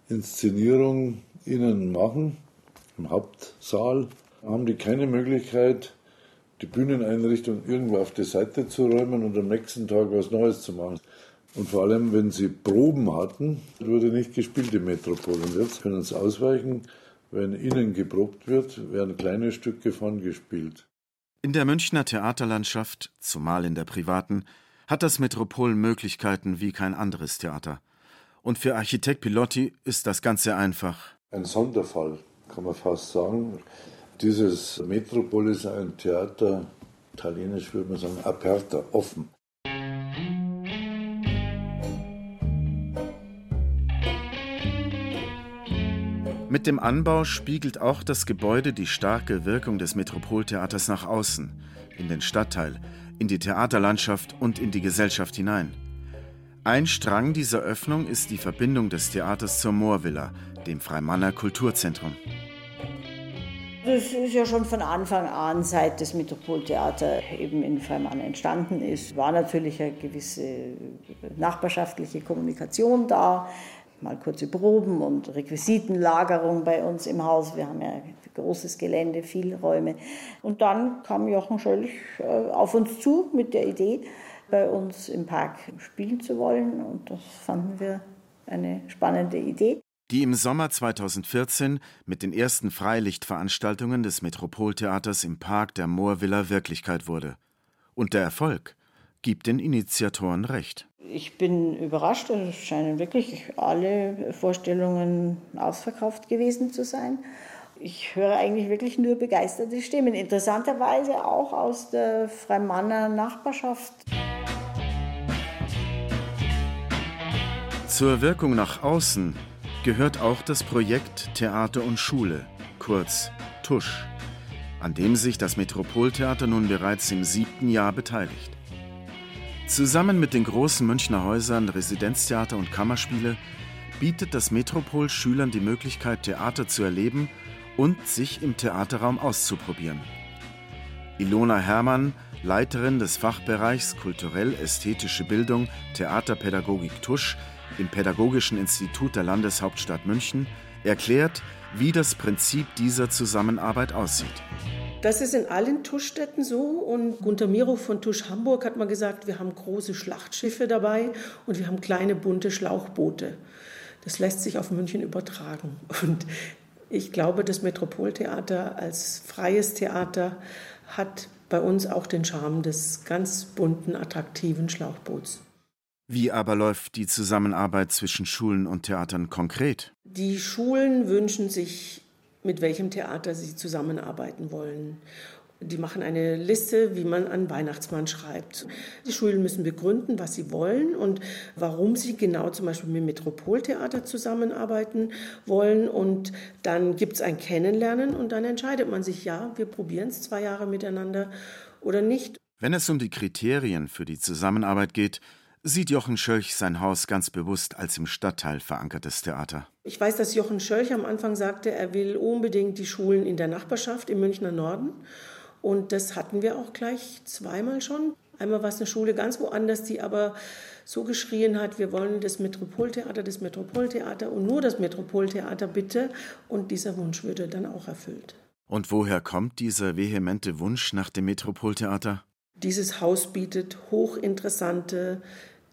Inszenierung innen machen, im Hauptsaal, haben die keine Möglichkeit, die Bühneneinrichtung irgendwo auf die Seite zu räumen und am nächsten Tag was Neues zu machen. Und vor allem, wenn sie Proben hatten, wurde nicht gespielt im Metropol. Und jetzt können sie ausweichen. Wenn innen geprobt wird, werden kleine Stücke von gespielt. In der Münchner Theaterlandschaft, zumal in der privaten, hat das Metropol Möglichkeiten wie kein anderes Theater. Und für Architekt Pilotti ist das Ganze einfach. Ein Sonderfall, kann man fast sagen. Dieses Metropol ist ein Theater, italienisch würde man sagen, aperta, offen. Mit dem Anbau spiegelt auch das Gebäude die starke Wirkung des Metropoltheaters nach außen, in den Stadtteil, in die Theaterlandschaft und in die Gesellschaft hinein. Ein Strang dieser Öffnung ist die Verbindung des Theaters zur Moorvilla, dem Freimanner Kulturzentrum. Das ist ja schon von Anfang an, seit das Metropoltheater eben in Freimann entstanden ist, war natürlich eine gewisse nachbarschaftliche Kommunikation da mal kurze Proben und Requisitenlagerung bei uns im Haus. Wir haben ja großes Gelände, viele Räume. Und dann kam Jochen Schölch äh, auf uns zu mit der Idee, bei uns im Park spielen zu wollen. Und das fanden wir eine spannende Idee. Die im Sommer 2014 mit den ersten Freilichtveranstaltungen des Metropoltheaters im Park der Moorvilla Wirklichkeit wurde. Und der Erfolg gibt den Initiatoren recht. Ich bin überrascht und es scheinen wirklich alle Vorstellungen ausverkauft gewesen zu sein. Ich höre eigentlich wirklich nur begeisterte Stimmen. Interessanterweise auch aus der Freimanner Nachbarschaft. Zur Wirkung nach außen gehört auch das Projekt Theater und Schule, kurz TUSCH, an dem sich das Metropoltheater nun bereits im siebten Jahr beteiligt. Zusammen mit den großen Münchner Häusern Residenztheater und Kammerspiele bietet das Metropol Schülern die Möglichkeit, Theater zu erleben und sich im Theaterraum auszuprobieren. Ilona Herrmann, Leiterin des Fachbereichs Kulturell-Ästhetische Bildung Theaterpädagogik Tusch im Pädagogischen Institut der Landeshauptstadt München, erklärt, wie das Prinzip dieser Zusammenarbeit aussieht. Das ist in allen Tuschstädten so. Und Gunter Miro von Tusch Hamburg hat mal gesagt, wir haben große Schlachtschiffe dabei und wir haben kleine bunte Schlauchboote. Das lässt sich auf München übertragen. Und ich glaube, das Metropoltheater als freies Theater hat bei uns auch den Charme des ganz bunten, attraktiven Schlauchboots. Wie aber läuft die Zusammenarbeit zwischen Schulen und Theatern konkret? Die Schulen wünschen sich mit welchem Theater sie zusammenarbeiten wollen. Die machen eine Liste, wie man an Weihnachtsmann schreibt. Die Schulen müssen begründen, was sie wollen und warum sie genau zum Beispiel mit Metropoltheater zusammenarbeiten wollen. Und dann gibt es ein Kennenlernen und dann entscheidet man sich, ja, wir probieren es zwei Jahre miteinander oder nicht. Wenn es um die Kriterien für die Zusammenarbeit geht, sieht Jochen Schölch sein Haus ganz bewusst als im Stadtteil verankertes Theater. Ich weiß, dass Jochen Schölch am Anfang sagte, er will unbedingt die Schulen in der Nachbarschaft im Münchner Norden. Und das hatten wir auch gleich zweimal schon. Einmal war es eine Schule ganz woanders, die aber so geschrien hat, wir wollen das Metropoltheater, das Metropoltheater und nur das Metropoltheater bitte. Und dieser Wunsch würde dann auch erfüllt. Und woher kommt dieser vehemente Wunsch nach dem Metropoltheater? Dieses Haus bietet hochinteressante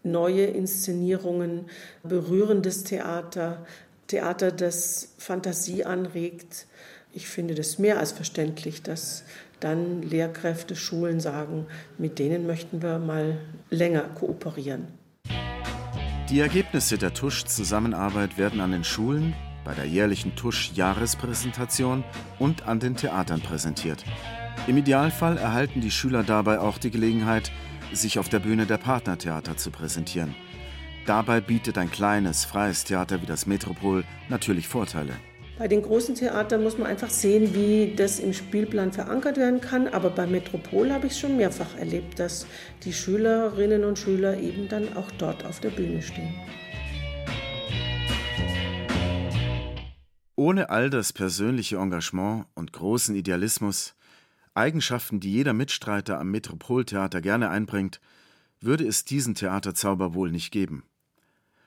neue Inszenierungen, berührendes Theater, Theater, das Fantasie anregt. Ich finde das mehr als verständlich, dass dann Lehrkräfte, Schulen sagen, mit denen möchten wir mal länger kooperieren. Die Ergebnisse der Tusch-Zusammenarbeit werden an den Schulen, bei der jährlichen Tusch-Jahrespräsentation und an den Theatern präsentiert. Im Idealfall erhalten die Schüler dabei auch die Gelegenheit, sich auf der Bühne der Partnertheater zu präsentieren. Dabei bietet ein kleines, freies Theater wie das Metropol natürlich Vorteile. Bei den großen Theatern muss man einfach sehen, wie das im Spielplan verankert werden kann. Aber beim Metropol habe ich es schon mehrfach erlebt, dass die Schülerinnen und Schüler eben dann auch dort auf der Bühne stehen. Ohne all das persönliche Engagement und großen Idealismus, Eigenschaften, die jeder Mitstreiter am Metropoltheater gerne einbringt, würde es diesen Theaterzauber wohl nicht geben.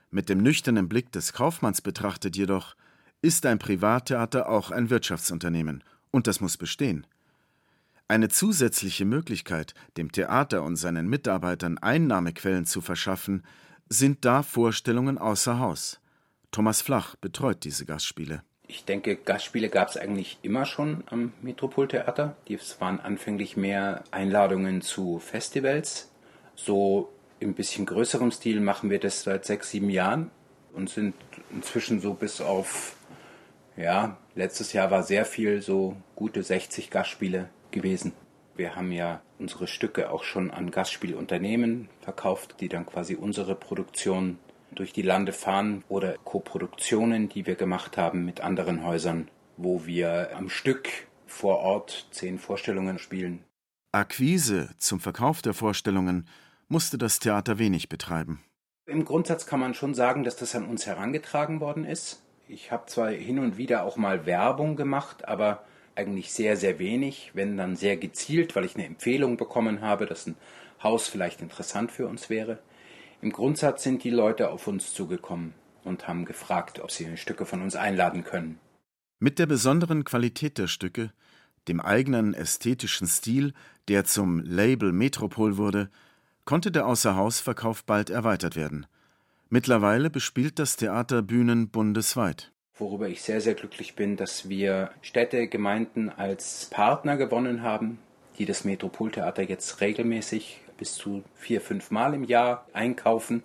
Mit dem nüchternen Blick des Kaufmanns betrachtet jedoch ist ein Privattheater auch ein Wirtschaftsunternehmen, und das muss bestehen. Eine zusätzliche Möglichkeit, dem Theater und seinen Mitarbeitern Einnahmequellen zu verschaffen, sind da Vorstellungen außer Haus. Thomas Flach betreut diese Gastspiele. Ich denke, Gastspiele gab es eigentlich immer schon am Metropoltheater. Das waren anfänglich mehr Einladungen zu Festivals. So im bisschen größerem Stil machen wir das seit sechs, sieben Jahren und sind inzwischen so bis auf, ja, letztes Jahr war sehr viel, so gute 60 Gastspiele gewesen. Wir haben ja unsere Stücke auch schon an Gastspielunternehmen verkauft, die dann quasi unsere Produktion durch die Lande fahren oder Koproduktionen, die wir gemacht haben mit anderen Häusern, wo wir am Stück vor Ort zehn Vorstellungen spielen. Akquise zum Verkauf der Vorstellungen musste das Theater wenig betreiben. Im Grundsatz kann man schon sagen, dass das an uns herangetragen worden ist. Ich habe zwar hin und wieder auch mal Werbung gemacht, aber eigentlich sehr, sehr wenig, wenn dann sehr gezielt, weil ich eine Empfehlung bekommen habe, dass ein Haus vielleicht interessant für uns wäre. Im Grundsatz sind die Leute auf uns zugekommen und haben gefragt, ob sie Stücke von uns einladen können. Mit der besonderen Qualität der Stücke, dem eigenen ästhetischen Stil, der zum Label Metropol wurde, konnte der Außerhausverkauf bald erweitert werden. Mittlerweile bespielt das Theater Bühnen bundesweit. Worüber ich sehr, sehr glücklich bin, dass wir Städte, Gemeinden als Partner gewonnen haben, die das Metropoltheater jetzt regelmäßig bis zu vier, fünf Mal im Jahr einkaufen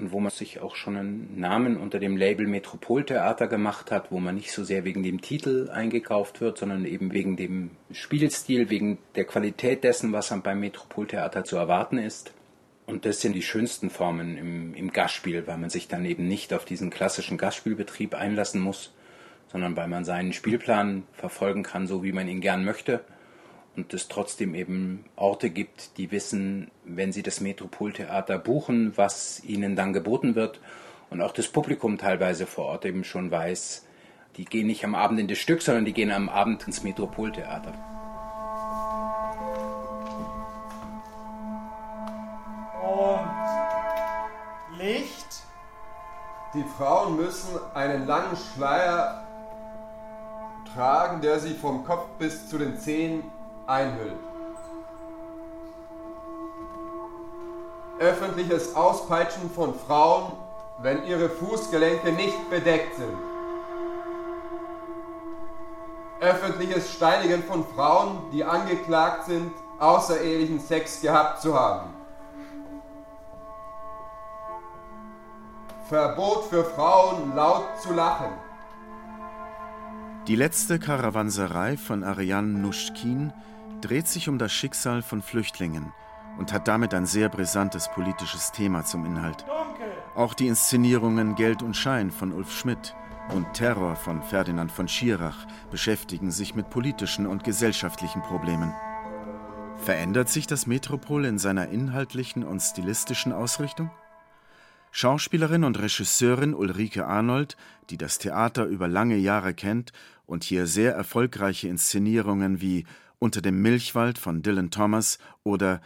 und wo man sich auch schon einen Namen unter dem Label Metropoltheater gemacht hat, wo man nicht so sehr wegen dem Titel eingekauft wird, sondern eben wegen dem Spielstil, wegen der Qualität dessen, was beim Metropoltheater zu erwarten ist. Und das sind die schönsten Formen im, im Gastspiel, weil man sich dann eben nicht auf diesen klassischen Gastspielbetrieb einlassen muss, sondern weil man seinen Spielplan verfolgen kann, so wie man ihn gern möchte und es trotzdem eben Orte gibt, die wissen, wenn sie das Metropoltheater buchen, was ihnen dann geboten wird und auch das Publikum teilweise vor Ort eben schon weiß, die gehen nicht am Abend in das Stück, sondern die gehen am Abend ins Metropoltheater. Und Licht. Die Frauen müssen einen langen Schleier tragen, der sie vom Kopf bis zu den Zehen einhüllt. Öffentliches Auspeitschen von Frauen, wenn ihre Fußgelenke nicht bedeckt sind. Öffentliches Steinigen von Frauen, die angeklagt sind, außerehelichen Sex gehabt zu haben. Verbot für Frauen laut zu lachen. Die letzte Karawanserei von Ariane Nuschkin dreht sich um das Schicksal von Flüchtlingen und hat damit ein sehr brisantes politisches Thema zum Inhalt. Auch die Inszenierungen Geld und Schein von Ulf Schmidt und Terror von Ferdinand von Schirach beschäftigen sich mit politischen und gesellschaftlichen Problemen. Verändert sich das Metropol in seiner inhaltlichen und stilistischen Ausrichtung? Schauspielerin und Regisseurin Ulrike Arnold, die das Theater über lange Jahre kennt und hier sehr erfolgreiche Inszenierungen wie unter dem Milchwald von Dylan Thomas oder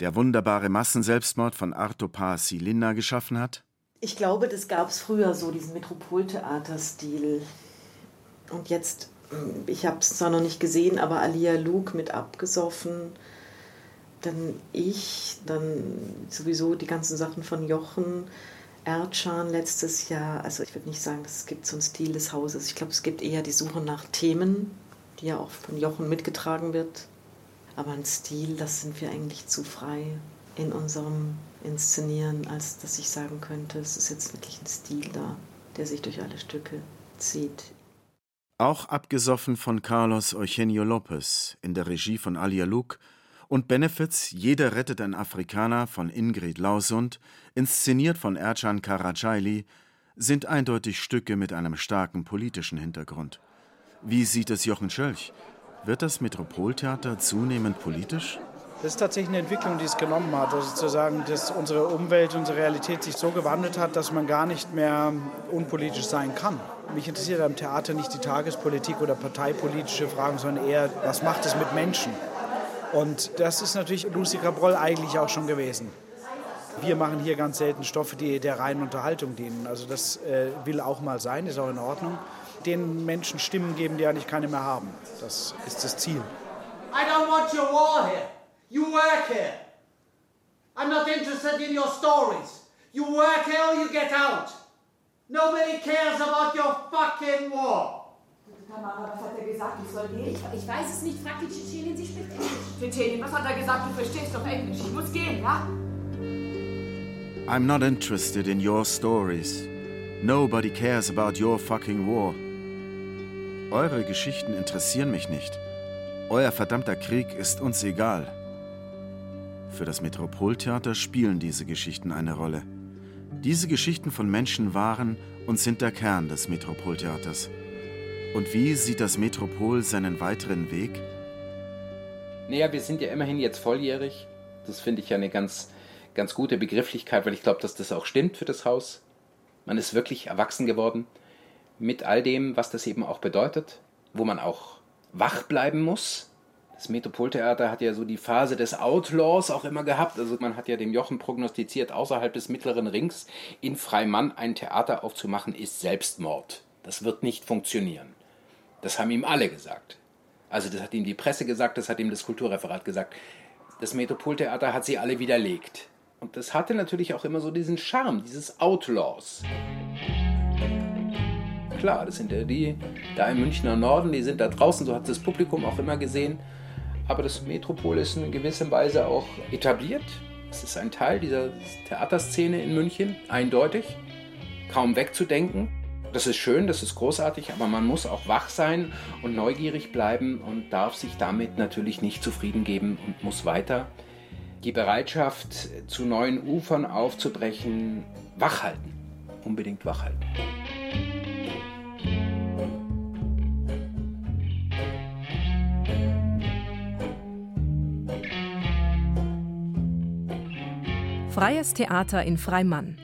Der wunderbare Massenselbstmord von Arto Linna geschaffen hat? Ich glaube, das gab es früher so, diesen Metropoltheaterstil. Und jetzt, hm, ich habe es zwar noch nicht gesehen, aber Alia Luke mit abgesoffen. Dann ich, dann sowieso die ganzen Sachen von Jochen. Erdschan letztes Jahr, also ich würde nicht sagen, es gibt so einen Stil des Hauses. Ich glaube, es gibt eher die Suche nach Themen, die ja auch von Jochen mitgetragen wird. Aber ein Stil, das sind wir eigentlich zu frei in unserem Inszenieren, als dass ich sagen könnte, es ist jetzt wirklich ein Stil da, der sich durch alle Stücke zieht. Auch abgesoffen von Carlos Eugenio Lopez in der Regie von Alia Luke und Benefits Jeder rettet ein Afrikaner von Ingrid Lausund, inszeniert von Ercan Karacaili, sind eindeutig Stücke mit einem starken politischen Hintergrund. Wie sieht es Jochen Schölch? Wird das Metropoltheater zunehmend politisch? Das ist tatsächlich eine Entwicklung, die es genommen hat. Also zu sagen, dass unsere Umwelt, unsere Realität sich so gewandelt hat, dass man gar nicht mehr unpolitisch sein kann. Mich interessiert am Theater nicht die Tagespolitik oder parteipolitische Fragen, sondern eher, was macht es mit Menschen? Und das ist natürlich Lucy Cabrol eigentlich auch schon gewesen. Wir machen hier ganz selten Stoffe, die der reinen Unterhaltung dienen. Also das äh, will auch mal sein, ist auch in Ordnung. Den Menschen Stimmen geben, die eigentlich keine mehr haben. Das ist das Ziel. I don't want your war here. You work here. I'm not interested in your stories. You work here or you get out. Nobody cares about your fucking war. Tamara, was hat er gesagt? Ich soll gehen? Ich, ich weiß es nicht. Frag die Tschetschenin, sie spricht Englisch. Tschetschenin, was hat er gesagt? Du verstehst doch Englisch. Ich muss gehen, ja? I'm not interested in your stories. Nobody cares about your fucking war. Eure Geschichten interessieren mich nicht. Euer verdammter Krieg ist uns egal. Für das Metropoltheater spielen diese Geschichten eine Rolle. Diese Geschichten von Menschen waren und sind der Kern des Metropoltheaters. Und wie sieht das Metropol seinen weiteren Weg? Naja, wir sind ja immerhin jetzt volljährig. Das finde ich ja eine ganz, ganz gute Begrifflichkeit, weil ich glaube, dass das auch stimmt für das Haus. Man ist wirklich erwachsen geworden mit all dem, was das eben auch bedeutet, wo man auch wach bleiben muss, das Metropoltheater hat ja so die Phase des Outlaws auch immer gehabt. Also man hat ja dem Jochen prognostiziert, außerhalb des mittleren Rings in Freimann ein Theater aufzumachen, ist Selbstmord. Das wird nicht funktionieren. Das haben ihm alle gesagt. Also das hat ihm die Presse gesagt, das hat ihm das Kulturreferat gesagt. Das Metropoltheater hat sie alle widerlegt. Und das hatte natürlich auch immer so diesen Charme, dieses Outlaws. Klar, das sind ja die da im Münchner Norden, die sind da draußen, so hat das Publikum auch immer gesehen. Aber das Metropol ist in gewisser Weise auch etabliert. Es ist ein Teil dieser Theaterszene in München, eindeutig, kaum wegzudenken. Das ist schön, das ist großartig, aber man muss auch wach sein und neugierig bleiben und darf sich damit natürlich nicht zufrieden geben und muss weiter die Bereitschaft, zu neuen Ufern aufzubrechen, wachhalten. Unbedingt wachhalten. Freies Theater in Freimann.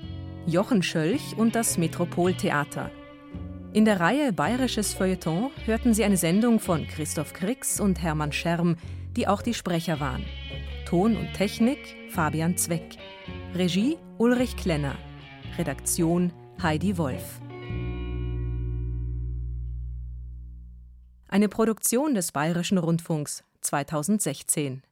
Jochen Schölch und das Metropoltheater. In der Reihe Bayerisches Feuilleton hörten Sie eine Sendung von Christoph Krix und Hermann Scherm, die auch die Sprecher waren. Ton und Technik Fabian Zweck. Regie Ulrich Klenner. Redaktion Heidi Wolf. Eine Produktion des Bayerischen Rundfunks 2016.